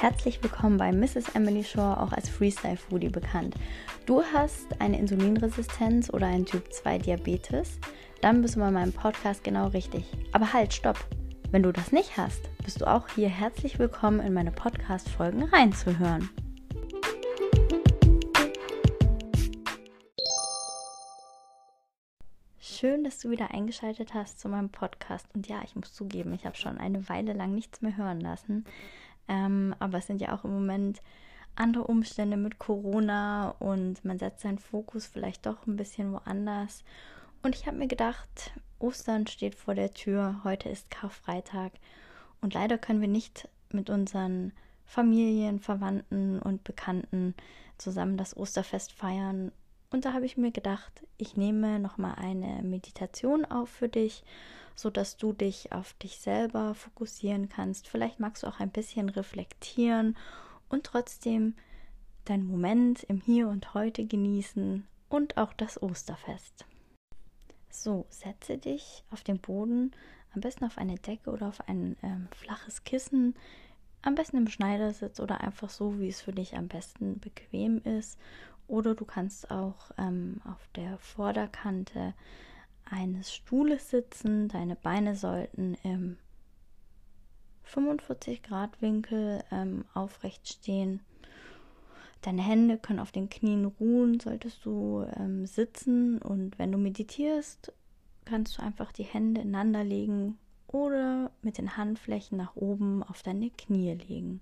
Herzlich willkommen bei Mrs. Emily Shore, auch als Freestyle Foodie bekannt. Du hast eine Insulinresistenz oder einen Typ 2 Diabetes? Dann bist du bei meinem Podcast genau richtig. Aber halt, stopp! Wenn du das nicht hast, bist du auch hier herzlich willkommen in meine Podcast-Folgen reinzuhören. Schön, dass du wieder eingeschaltet hast zu meinem Podcast. Und ja, ich muss zugeben, ich habe schon eine Weile lang nichts mehr hören lassen. Ähm, aber es sind ja auch im Moment andere Umstände mit Corona und man setzt seinen Fokus vielleicht doch ein bisschen woanders. Und ich habe mir gedacht, Ostern steht vor der Tür, heute ist Karfreitag und leider können wir nicht mit unseren Familien, Verwandten und Bekannten zusammen das Osterfest feiern. Und da habe ich mir gedacht, ich nehme nochmal eine Meditation auf für dich so dass du dich auf dich selber fokussieren kannst. Vielleicht magst du auch ein bisschen reflektieren und trotzdem deinen Moment im Hier und Heute genießen und auch das Osterfest. So, setze dich auf den Boden, am besten auf eine Decke oder auf ein ähm, flaches Kissen, am besten im Schneidersitz oder einfach so, wie es für dich am besten bequem ist. Oder du kannst auch ähm, auf der Vorderkante eines Stuhles sitzen. Deine Beine sollten im 45 Grad Winkel ähm, aufrecht stehen. Deine Hände können auf den Knien ruhen, solltest du ähm, sitzen. Und wenn du meditierst, kannst du einfach die Hände ineinander legen oder mit den Handflächen nach oben auf deine Knie legen.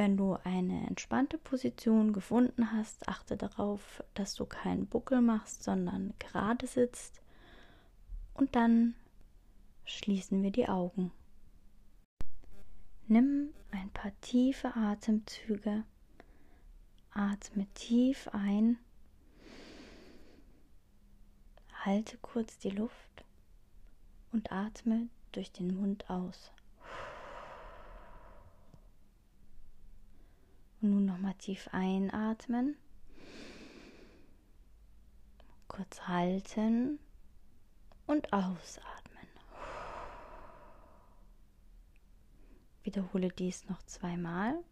Wenn du eine entspannte Position gefunden hast, achte darauf, dass du keinen Buckel machst, sondern gerade sitzt. Und dann schließen wir die Augen. Nimm ein paar tiefe Atemzüge. Atme tief ein. Halte kurz die Luft und atme durch den Mund aus. Und nun nochmal tief einatmen. Kurz halten und ausatmen. Wiederhole dies noch zweimal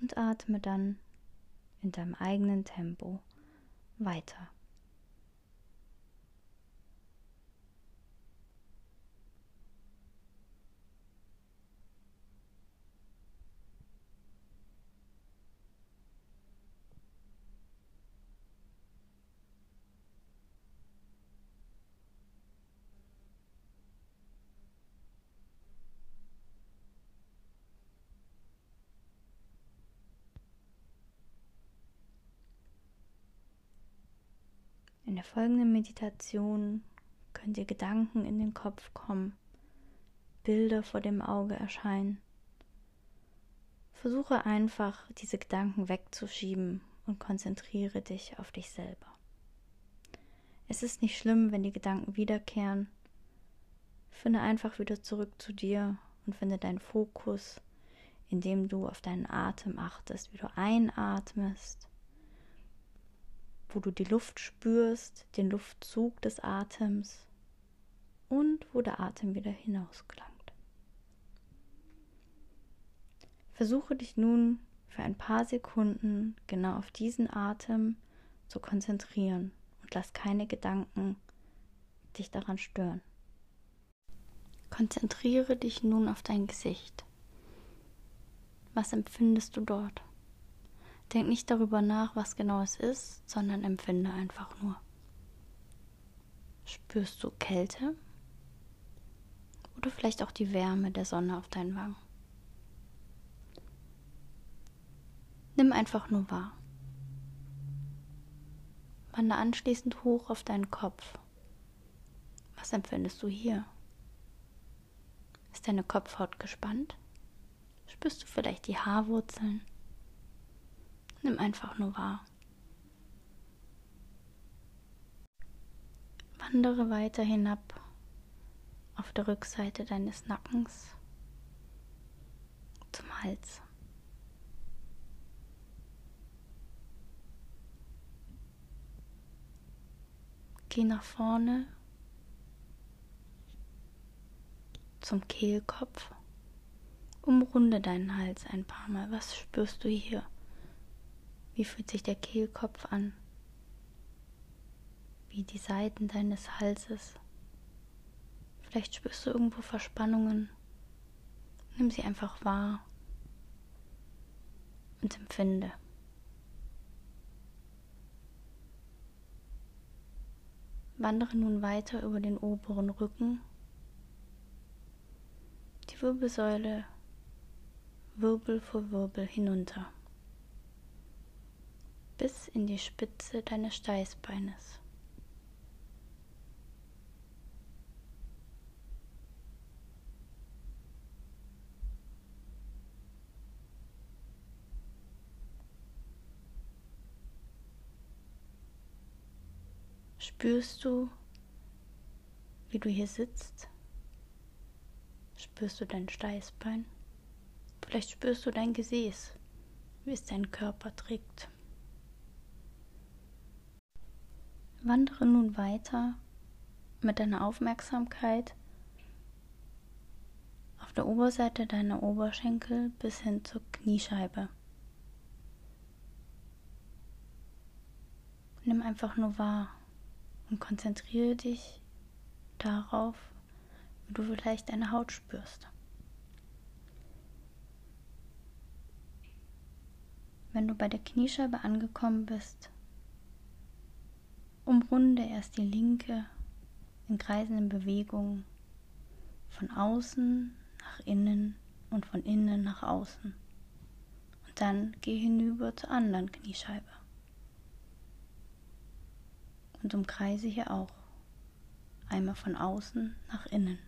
und atme dann in deinem eigenen Tempo weiter. In der folgenden Meditation können dir Gedanken in den Kopf kommen, Bilder vor dem Auge erscheinen. Versuche einfach, diese Gedanken wegzuschieben und konzentriere dich auf dich selber. Es ist nicht schlimm, wenn die Gedanken wiederkehren. Finde einfach wieder zurück zu dir und finde deinen Fokus, indem du auf deinen Atem achtest, wie du einatmest wo du die Luft spürst, den Luftzug des Atems und wo der Atem wieder hinausklangt. Versuche dich nun für ein paar Sekunden genau auf diesen Atem zu konzentrieren und lass keine Gedanken dich daran stören. Konzentriere dich nun auf dein Gesicht. Was empfindest du dort? Denk nicht darüber nach, was genau es ist, sondern empfinde einfach nur. Spürst du Kälte? Oder vielleicht auch die Wärme der Sonne auf deinen Wangen? Nimm einfach nur wahr. Wandere anschließend hoch auf deinen Kopf. Was empfindest du hier? Ist deine Kopfhaut gespannt? Spürst du vielleicht die Haarwurzeln? Nimm einfach nur wahr. Wandere weiter hinab auf der Rückseite deines Nackens zum Hals. Geh nach vorne zum Kehlkopf Umrunde deinen Hals ein paar Mal. Was spürst du hier? Wie fühlt sich der Kehlkopf an? Wie die Seiten deines Halses? Vielleicht spürst du irgendwo Verspannungen. Nimm sie einfach wahr und empfinde. Wandere nun weiter über den oberen Rücken, die Wirbelsäule Wirbel für Wirbel hinunter, bis in die Spitze deines Steißbeines. Spürst du, wie du hier sitzt? Spürst du dein Steißbein? Vielleicht spürst du dein Gesäß, wie es dein Körper trägt. Wandere nun weiter mit deiner Aufmerksamkeit auf der Oberseite deiner Oberschenkel bis hin zur Kniescheibe. Nimm einfach nur wahr und konzentriere dich darauf, wie du vielleicht deine Haut spürst. Wenn du bei der Kniescheibe angekommen bist, umrunde erst die linke in kreisenden Bewegungen von außen nach innen und von innen nach außen. Und dann geh hinüber zur anderen Kniescheibe. Und umkreise hier auch. Einmal von außen nach innen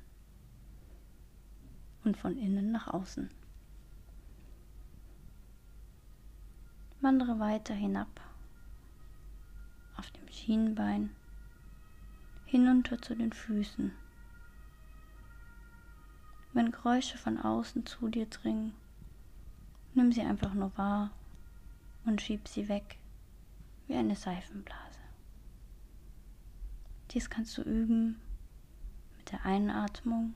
und von innen nach außen. Wandere weiter hinab auf dem Schienenbein hinunter zu den Füßen. Wenn Geräusche von außen zu dir dringen, nimm sie einfach nur wahr und schieb sie weg wie eine Seifenblase. Dies kannst du üben mit der Einatmung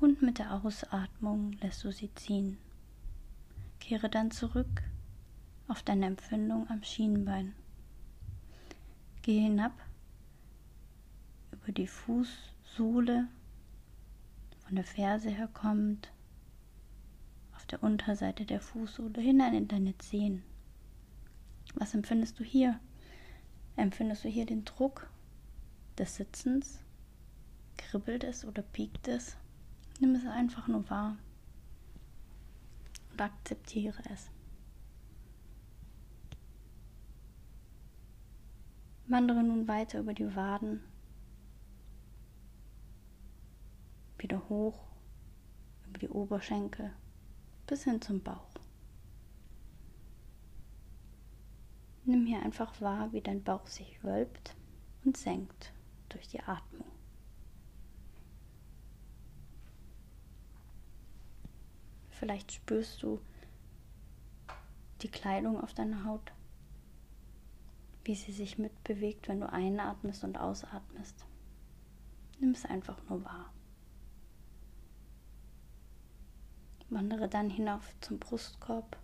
und mit der Ausatmung lässt du sie ziehen. Kehre dann zurück auf deine Empfindung am Schienenbein. Geh hinab über die Fußsohle, von der Ferse her kommend, auf der Unterseite der Fußsohle hinein in deine Zehen. Was empfindest du hier? Empfindest du hier den Druck des Sitzens? Kribbelt es oder piekt es? Nimm es einfach nur wahr und akzeptiere es. Wandere nun weiter über die Waden, wieder hoch über die Oberschenkel bis hin zum Bauch. Nimm hier einfach wahr, wie dein Bauch sich wölbt und senkt durch die Atmung. Vielleicht spürst du die Kleidung auf deiner Haut wie sie sich mitbewegt, wenn du einatmest und ausatmest. Nimm es einfach nur wahr. Wandere dann hinauf zum Brustkorb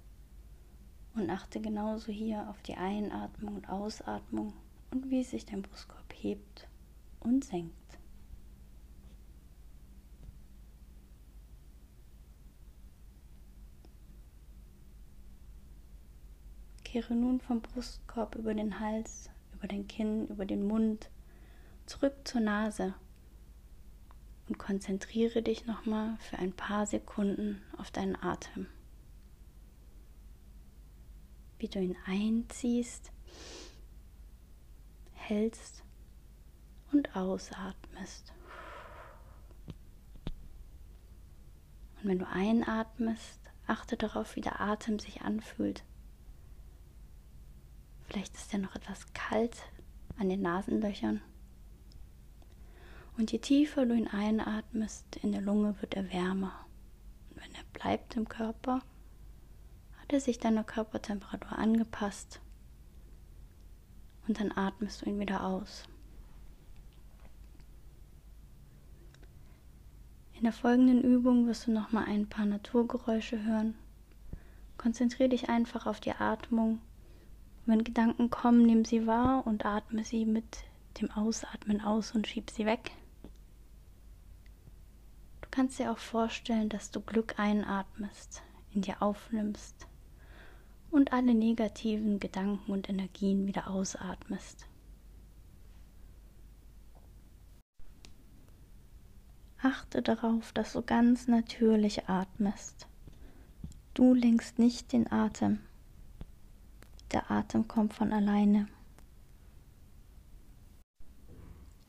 und achte genauso hier auf die Einatmung und Ausatmung und wie sich dein Brustkorb hebt und senkt. Kehre nun vom Brustkorb über den Hals, über den Kinn, über den Mund, zurück zur Nase und konzentriere dich nochmal für ein paar Sekunden auf deinen Atem. Wie du ihn einziehst, hältst und ausatmest. Und wenn du einatmest, achte darauf, wie der Atem sich anfühlt. Vielleicht ist er noch etwas kalt an den Nasenlöchern. Und je tiefer du ihn einatmest, in der Lunge wird er wärmer. Und wenn er bleibt im Körper, hat er sich deiner Körpertemperatur angepasst. Und dann atmest du ihn wieder aus. In der folgenden Übung wirst du nochmal ein paar Naturgeräusche hören. Konzentriere dich einfach auf die Atmung. Wenn Gedanken kommen, nimm sie wahr und atme sie mit dem Ausatmen aus und schieb sie weg. Du kannst dir auch vorstellen, dass du Glück einatmest, in dir aufnimmst und alle negativen Gedanken und Energien wieder ausatmest. Achte darauf, dass du ganz natürlich atmest. Du lenkst nicht den Atem. Der Atem kommt von alleine.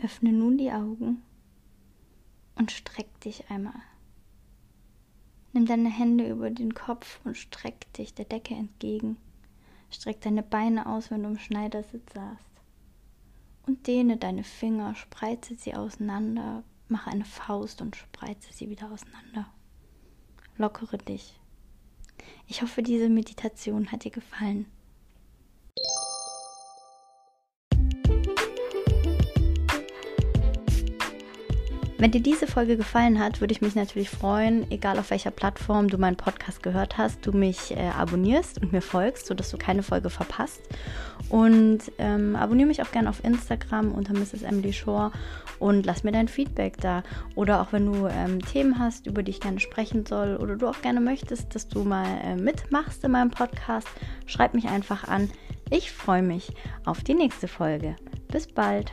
Öffne nun die Augen und streck dich einmal. Nimm deine Hände über den Kopf und streck dich der Decke entgegen. Streck deine Beine aus, wenn du im Schneidersitz saßt. Und dehne deine Finger, spreize sie auseinander, mache eine Faust und spreize sie wieder auseinander. Lockere dich. Ich hoffe, diese Meditation hat dir gefallen. Wenn dir diese Folge gefallen hat, würde ich mich natürlich freuen, egal auf welcher Plattform du meinen Podcast gehört hast, du mich äh, abonnierst und mir folgst, sodass du keine Folge verpasst. Und ähm, abonniere mich auch gerne auf Instagram unter Mrs. Emily Shore und lass mir dein Feedback da. Oder auch wenn du ähm, Themen hast, über die ich gerne sprechen soll oder du auch gerne möchtest, dass du mal äh, mitmachst in meinem Podcast, schreib mich einfach an. Ich freue mich auf die nächste Folge. Bis bald.